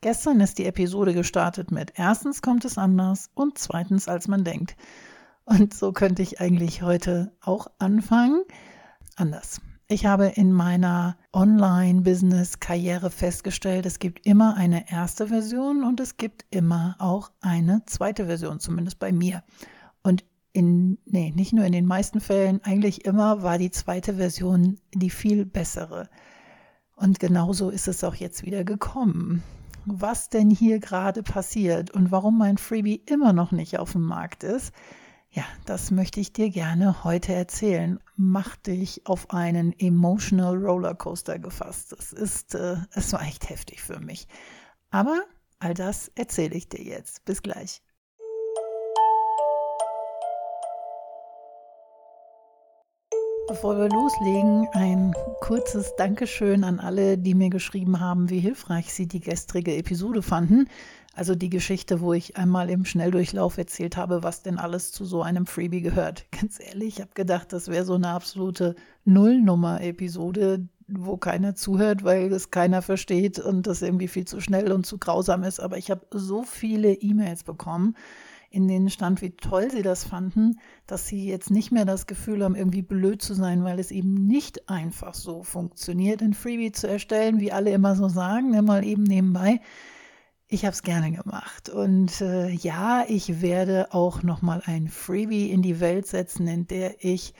Gestern ist die Episode gestartet mit erstens kommt es anders und zweitens als man denkt. Und so könnte ich eigentlich heute auch anfangen. Anders. Ich habe in meiner Online-Business-Karriere festgestellt, es gibt immer eine erste Version und es gibt immer auch eine zweite Version, zumindest bei mir. Und in, nee, nicht nur in den meisten Fällen, eigentlich immer war die zweite Version die viel bessere. Und genauso ist es auch jetzt wieder gekommen. Was denn hier gerade passiert und warum mein Freebie immer noch nicht auf dem Markt ist, ja, das möchte ich dir gerne heute erzählen. Mach dich auf einen emotional Rollercoaster gefasst. Das ist, äh, es war echt heftig für mich. Aber all das erzähle ich dir jetzt. Bis gleich. Bevor wir loslegen, ein kurzes Dankeschön an alle, die mir geschrieben haben, wie hilfreich sie die gestrige Episode fanden. Also die Geschichte, wo ich einmal im Schnelldurchlauf erzählt habe, was denn alles zu so einem Freebie gehört. Ganz ehrlich, ich habe gedacht, das wäre so eine absolute Nullnummer-Episode, wo keiner zuhört, weil es keiner versteht und das irgendwie viel zu schnell und zu grausam ist. Aber ich habe so viele E-Mails bekommen in denen stand, wie toll sie das fanden, dass sie jetzt nicht mehr das Gefühl haben, irgendwie blöd zu sein, weil es eben nicht einfach so funktioniert, ein Freebie zu erstellen, wie alle immer so sagen, ne, mal eben nebenbei. Ich habe es gerne gemacht und äh, ja, ich werde auch noch mal ein Freebie in die Welt setzen, in der ich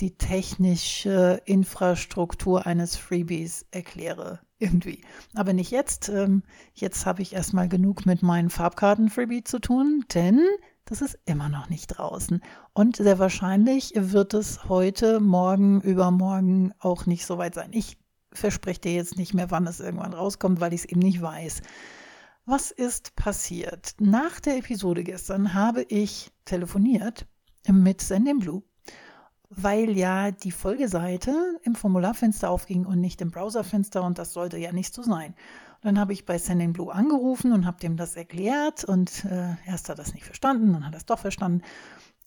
die technische Infrastruktur eines Freebies erkläre irgendwie. Aber nicht jetzt. Ähm, jetzt habe ich erstmal genug mit meinen Farbkarten-Freebie zu tun, denn das ist immer noch nicht draußen. Und sehr wahrscheinlich wird es heute, morgen, übermorgen auch nicht so weit sein. Ich verspreche dir jetzt nicht mehr, wann es irgendwann rauskommt, weil ich es eben nicht weiß. Was ist passiert? Nach der Episode gestern habe ich telefoniert mit Sendinblue weil ja die Folgeseite im Formularfenster aufging und nicht im Browserfenster und das sollte ja nicht so sein. Dann habe ich bei Sending Blue angerufen und habe dem das erklärt und äh, erst hat er das nicht verstanden, dann hat er es doch verstanden.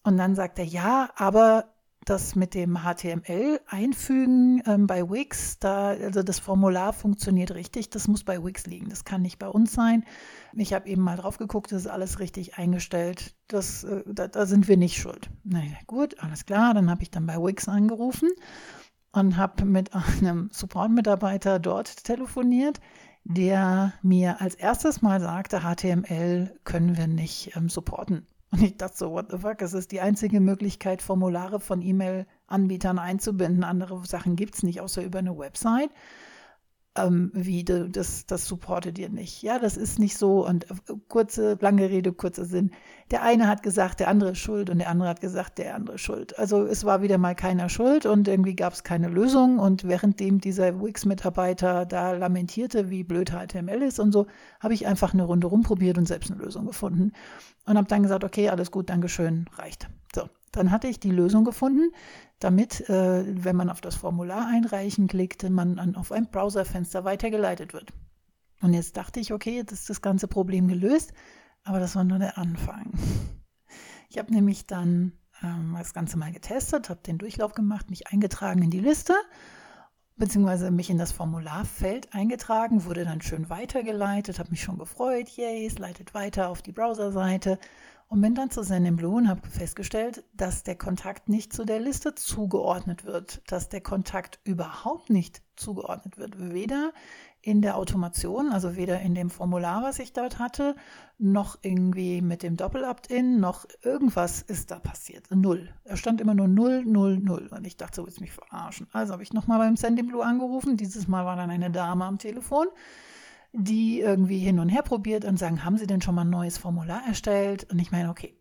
Und dann sagt er, ja, aber das mit dem HTML einfügen ähm, bei Wix, da, also das Formular funktioniert richtig, das muss bei Wix liegen, das kann nicht bei uns sein. Ich habe eben mal drauf geguckt, das ist alles richtig eingestellt, das, äh, da, da, sind wir nicht schuld. Na ja, gut, alles klar, dann habe ich dann bei Wix angerufen und habe mit einem Support-Mitarbeiter dort telefoniert, der mir als erstes mal sagte, HTML können wir nicht ähm, supporten. Und ich dachte so, what the fuck, es ist die einzige Möglichkeit, Formulare von E-Mail-Anbietern einzubinden. Andere Sachen gibt es nicht, außer über eine Website ähm, wie de, das, das supportet ihr nicht. Ja, das ist nicht so. Und äh, kurze, lange Rede, kurzer Sinn. Der eine hat gesagt, der andere ist schuld und der andere hat gesagt, der andere ist schuld. Also es war wieder mal keiner schuld und irgendwie gab es keine Lösung. Und währenddem dieser Wix-Mitarbeiter da lamentierte, wie blöd HTML ist und so, habe ich einfach eine Runde rumprobiert und selbst eine Lösung gefunden. Und habe dann gesagt, okay, alles gut, Dankeschön, reicht. So, dann hatte ich die Lösung gefunden, damit, äh, wenn man auf das Formular einreichen klickt, man dann auf ein Browserfenster weitergeleitet wird. Und jetzt dachte ich, okay, jetzt ist das ganze Problem gelöst, aber das war nur der Anfang. Ich habe nämlich dann ähm, das Ganze mal getestet, habe den Durchlauf gemacht, mich eingetragen in die Liste, beziehungsweise mich in das Formularfeld eingetragen, wurde dann schön weitergeleitet, habe mich schon gefreut, yay, es leitet weiter auf die Browserseite und bin dann zu Blue und habe festgestellt, dass der Kontakt nicht zu der Liste zugeordnet wird, dass der Kontakt überhaupt nicht zugeordnet wird. Weder in der Automation, also weder in dem Formular, was ich dort hatte, noch irgendwie mit dem Doppel-Opt-in, noch irgendwas ist da passiert. Null. Er stand immer nur 0, 0, 0. Und ich dachte, so willst mich verarschen. Also habe ich nochmal beim Blue angerufen. Dieses Mal war dann eine Dame am Telefon die irgendwie hin und her probiert und sagen, haben Sie denn schon mal ein neues Formular erstellt? Und ich meine, okay,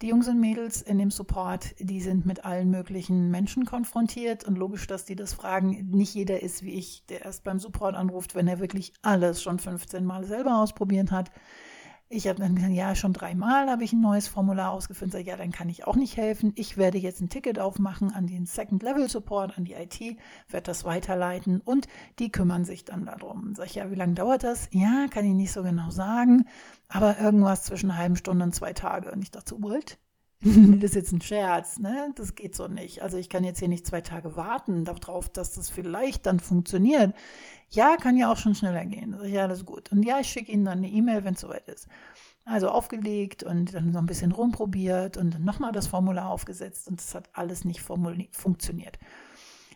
die Jungs und Mädels in dem Support, die sind mit allen möglichen Menschen konfrontiert und logisch, dass die das fragen. Nicht jeder ist wie ich, der erst beim Support anruft, wenn er wirklich alles schon 15 Mal selber ausprobiert hat. Ich habe dann gesagt, ja, schon dreimal habe ich ein neues Formular ausgefüllt. Sag, ja, dann kann ich auch nicht helfen. Ich werde jetzt ein Ticket aufmachen an den Second Level Support, an die IT, werde das weiterleiten und die kümmern sich dann darum. Sag ich, ja, wie lange dauert das? Ja, kann ich nicht so genau sagen, aber irgendwas zwischen einer halben Stunde und zwei Tage. Und ich dachte, what? Das ist jetzt ein Scherz, ne? Das geht so nicht. Also ich kann jetzt hier nicht zwei Tage warten darauf, dass das vielleicht dann funktioniert. Ja, kann ja auch schon schneller gehen. Ja, das ist gut. Und ja, ich schicke Ihnen dann eine E-Mail, wenn es soweit ist. Also aufgelegt und dann noch ein bisschen rumprobiert und nochmal das Formular aufgesetzt und es hat alles nicht funktioniert.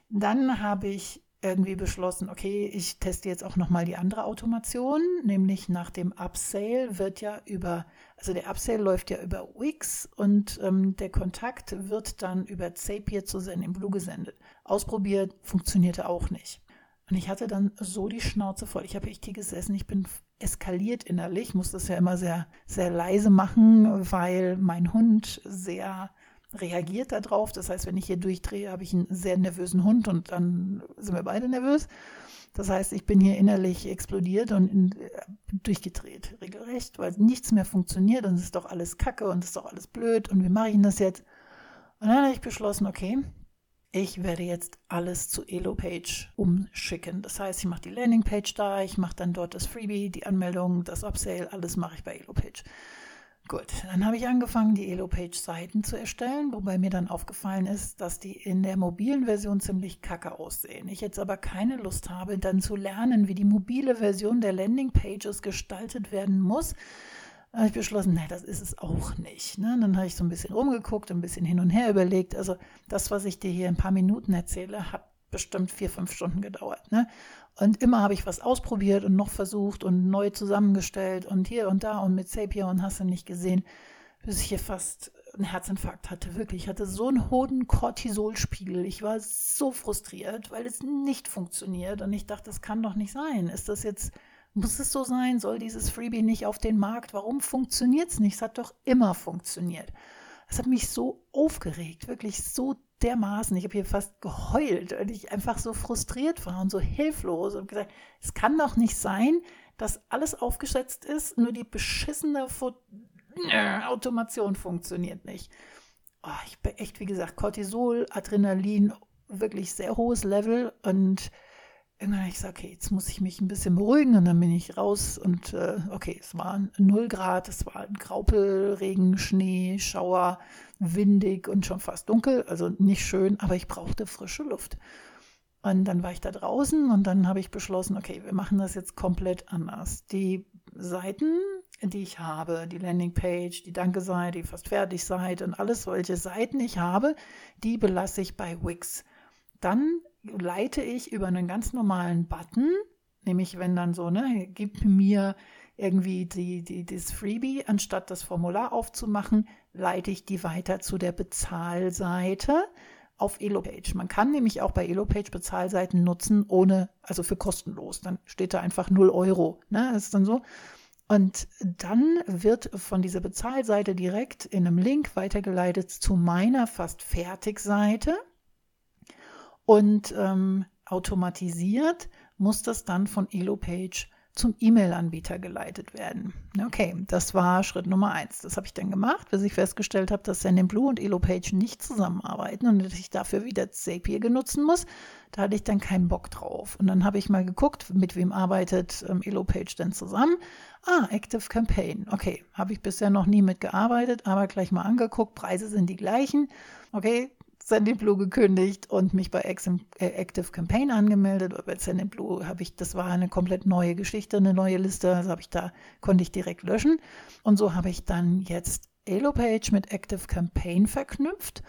Dann habe ich irgendwie beschlossen, okay, ich teste jetzt auch nochmal die andere Automation, nämlich nach dem Upsale wird ja über, also der Upsale läuft ja über Wix und ähm, der Kontakt wird dann über Zapier zu Blue gesendet. Ausprobiert, funktionierte auch nicht. Und ich hatte dann so die Schnauze voll. Ich habe hier gesessen, ich bin eskaliert innerlich, muss das ja immer sehr, sehr leise machen, weil mein Hund sehr reagiert darauf. Das heißt, wenn ich hier durchdrehe, habe ich einen sehr nervösen Hund und dann sind wir beide nervös. Das heißt, ich bin hier innerlich explodiert und in, äh, durchgedreht, regelrecht, weil nichts mehr funktioniert und es ist doch alles Kacke und es ist doch alles blöd und wie mache ich denn das jetzt? Und dann habe ich beschlossen, okay, ich werde jetzt alles zu Elo-Page umschicken. Das heißt, ich mache die Landingpage da, ich mache dann dort das Freebie, die Anmeldung, das Upsale, alles mache ich bei Elo-Page. Gut, dann habe ich angefangen, die Elo-Page-Seiten zu erstellen, wobei mir dann aufgefallen ist, dass die in der mobilen Version ziemlich kacke aussehen. Ich jetzt aber keine Lust habe, dann zu lernen, wie die mobile Version der Landing-Pages gestaltet werden muss. Da habe ich beschlossen, nee, das ist es auch nicht. Ne? Dann habe ich so ein bisschen rumgeguckt, ein bisschen hin und her überlegt. Also das, was ich dir hier in ein paar Minuten erzähle, hat bestimmt vier, fünf Stunden gedauert. Ne? Und immer habe ich was ausprobiert und noch versucht und neu zusammengestellt und hier und da und mit Zapier und hast du nicht gesehen, bis ich hier fast einen Herzinfarkt hatte. Wirklich, ich hatte so einen hohen Cortisolspiegel. Ich war so frustriert, weil es nicht funktioniert. Und ich dachte, das kann doch nicht sein. Ist das jetzt, muss es so sein? Soll dieses Freebie nicht auf den Markt? Warum funktioniert es nicht? Es hat doch immer funktioniert. Es hat mich so aufgeregt, wirklich so dermaßen, ich habe hier fast geheult, weil ich einfach so frustriert war und so hilflos und gesagt, es kann doch nicht sein, dass alles aufgesetzt ist, nur die beschissene Fo Automation funktioniert nicht. Oh, ich bin echt, wie gesagt, Cortisol, Adrenalin, wirklich sehr hohes Level und irgendwann ich gesagt, okay, jetzt muss ich mich ein bisschen beruhigen und dann bin ich raus und äh, okay, es war 0 Grad, es war Graupel, Regen, Schnee, Schauer, windig und schon fast dunkel, also nicht schön, aber ich brauchte frische Luft. Und dann war ich da draußen und dann habe ich beschlossen, okay, wir machen das jetzt komplett anders. Die Seiten, die ich habe, die Landingpage, die Danke-Seite, die fast fertig Seite und alles solche Seiten ich habe, die belasse ich bei Wix. Dann leite ich über einen ganz normalen Button, nämlich wenn dann so, ne, gib mir irgendwie die, die, das Freebie, anstatt das Formular aufzumachen, leite ich die weiter zu der Bezahlseite auf Elopage. Man kann nämlich auch bei Elopage Bezahlseiten nutzen, ohne, also für kostenlos. Dann steht da einfach 0 Euro. Ne? Das ist dann so. Und dann wird von dieser Bezahlseite direkt in einem Link weitergeleitet zu meiner fast fertig Seite. Und ähm, automatisiert muss das dann von Elopage zum E-Mail-Anbieter geleitet werden. Okay, das war Schritt Nummer eins. Das habe ich dann gemacht, bis ich festgestellt habe, dass Sendinblue und Elopage nicht zusammenarbeiten und dass ich dafür wieder Zapier genutzen muss. Da hatte ich dann keinen Bock drauf. Und dann habe ich mal geguckt, mit wem arbeitet ähm, Elopage denn zusammen. Ah, Active Campaign. Okay, habe ich bisher noch nie mitgearbeitet, aber gleich mal angeguckt. Preise sind die gleichen. Okay, Blue gekündigt und mich bei äh, Active Campaign angemeldet. Bei Blue habe ich, das war eine komplett neue Geschichte, eine neue Liste. Also habe ich da, konnte ich direkt löschen. Und so habe ich dann jetzt Elopage mit Active Campaign verknüpft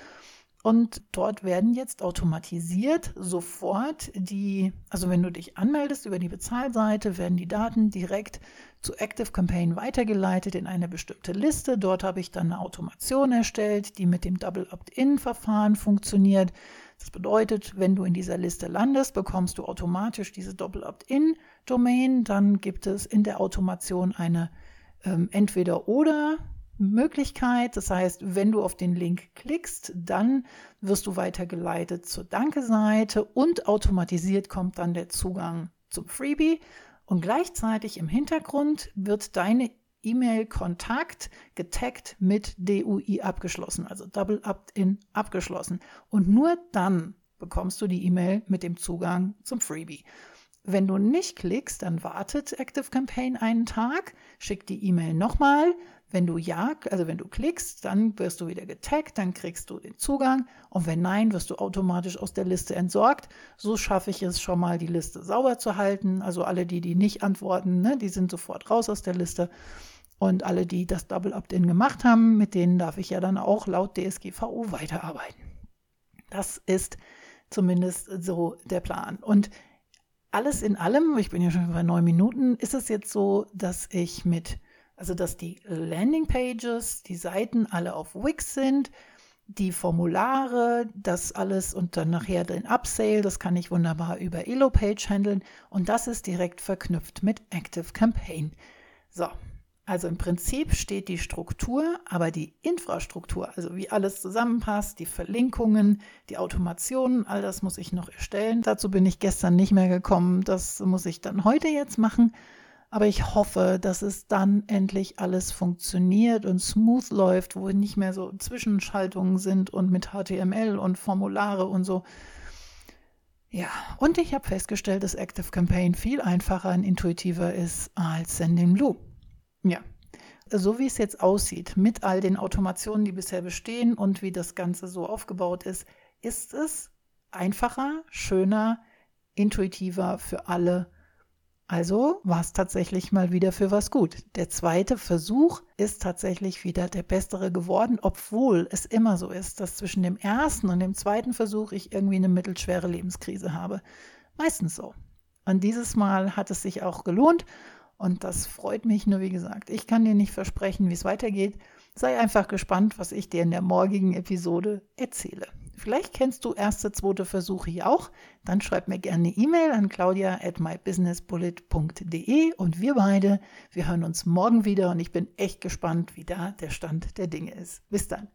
und dort werden jetzt automatisiert sofort die, also wenn du dich anmeldest über die Bezahlseite, werden die Daten direkt zu Active Campaign weitergeleitet in eine bestimmte Liste. Dort habe ich dann eine Automation erstellt, die mit dem Double Opt-in-Verfahren funktioniert. Das bedeutet, wenn du in dieser Liste landest, bekommst du automatisch diese Double Opt-in-Domain. Dann gibt es in der Automation eine ähm, entweder oder Möglichkeit. Das heißt, wenn du auf den Link klickst, dann wirst du weitergeleitet zur Danke-Seite und automatisiert kommt dann der Zugang zum Freebie. Und gleichzeitig im Hintergrund wird deine E-Mail-Kontakt getaggt mit DUI abgeschlossen, also Double Opt-in abgeschlossen. Und nur dann bekommst du die E-Mail mit dem Zugang zum Freebie. wenn du nicht klickst, dann wartet ActiveCampaign einen Tag, schickt die E-Mail nochmal. Wenn du ja, also wenn du klickst, dann wirst du wieder getaggt, dann kriegst du den Zugang. Und wenn nein, wirst du automatisch aus der Liste entsorgt. So schaffe ich es schon mal, die Liste sauber zu halten. Also alle, die, die nicht antworten, ne, die sind sofort raus aus der Liste. Und alle, die das Double Opt-in gemacht haben, mit denen darf ich ja dann auch laut DSGVO weiterarbeiten. Das ist zumindest so der Plan. Und alles in allem, ich bin ja schon bei neun Minuten, ist es jetzt so, dass ich mit, also dass die Landingpages, die Seiten alle auf Wix sind, die Formulare, das alles und dann nachher den Upsale, das kann ich wunderbar über Elo-Page handeln und das ist direkt verknüpft mit Active Campaign. So, also im Prinzip steht die Struktur, aber die Infrastruktur, also wie alles zusammenpasst, die Verlinkungen, die Automationen, all das muss ich noch erstellen. Dazu bin ich gestern nicht mehr gekommen. Das muss ich dann heute jetzt machen. Aber ich hoffe, dass es dann endlich alles funktioniert und smooth läuft, wo nicht mehr so Zwischenschaltungen sind und mit HTML und Formulare und so. Ja, und ich habe festgestellt, dass Active Campaign viel einfacher und intuitiver ist als Sending Blue. Ja, so wie es jetzt aussieht, mit all den Automationen, die bisher bestehen und wie das Ganze so aufgebaut ist, ist es einfacher, schöner, intuitiver für alle. Also war es tatsächlich mal wieder für was gut. Der zweite Versuch ist tatsächlich wieder der bessere geworden, obwohl es immer so ist, dass zwischen dem ersten und dem zweiten Versuch ich irgendwie eine mittelschwere Lebenskrise habe. Meistens so. Und dieses Mal hat es sich auch gelohnt und das freut mich nur, wie gesagt. Ich kann dir nicht versprechen, wie es weitergeht. Sei einfach gespannt, was ich dir in der morgigen Episode erzähle. Vielleicht kennst du erste, zweite Versuche hier auch. Dann schreib mir gerne eine E-Mail an claudia at mybusinessbullet.de und wir beide, wir hören uns morgen wieder und ich bin echt gespannt, wie da der Stand der Dinge ist. Bis dann.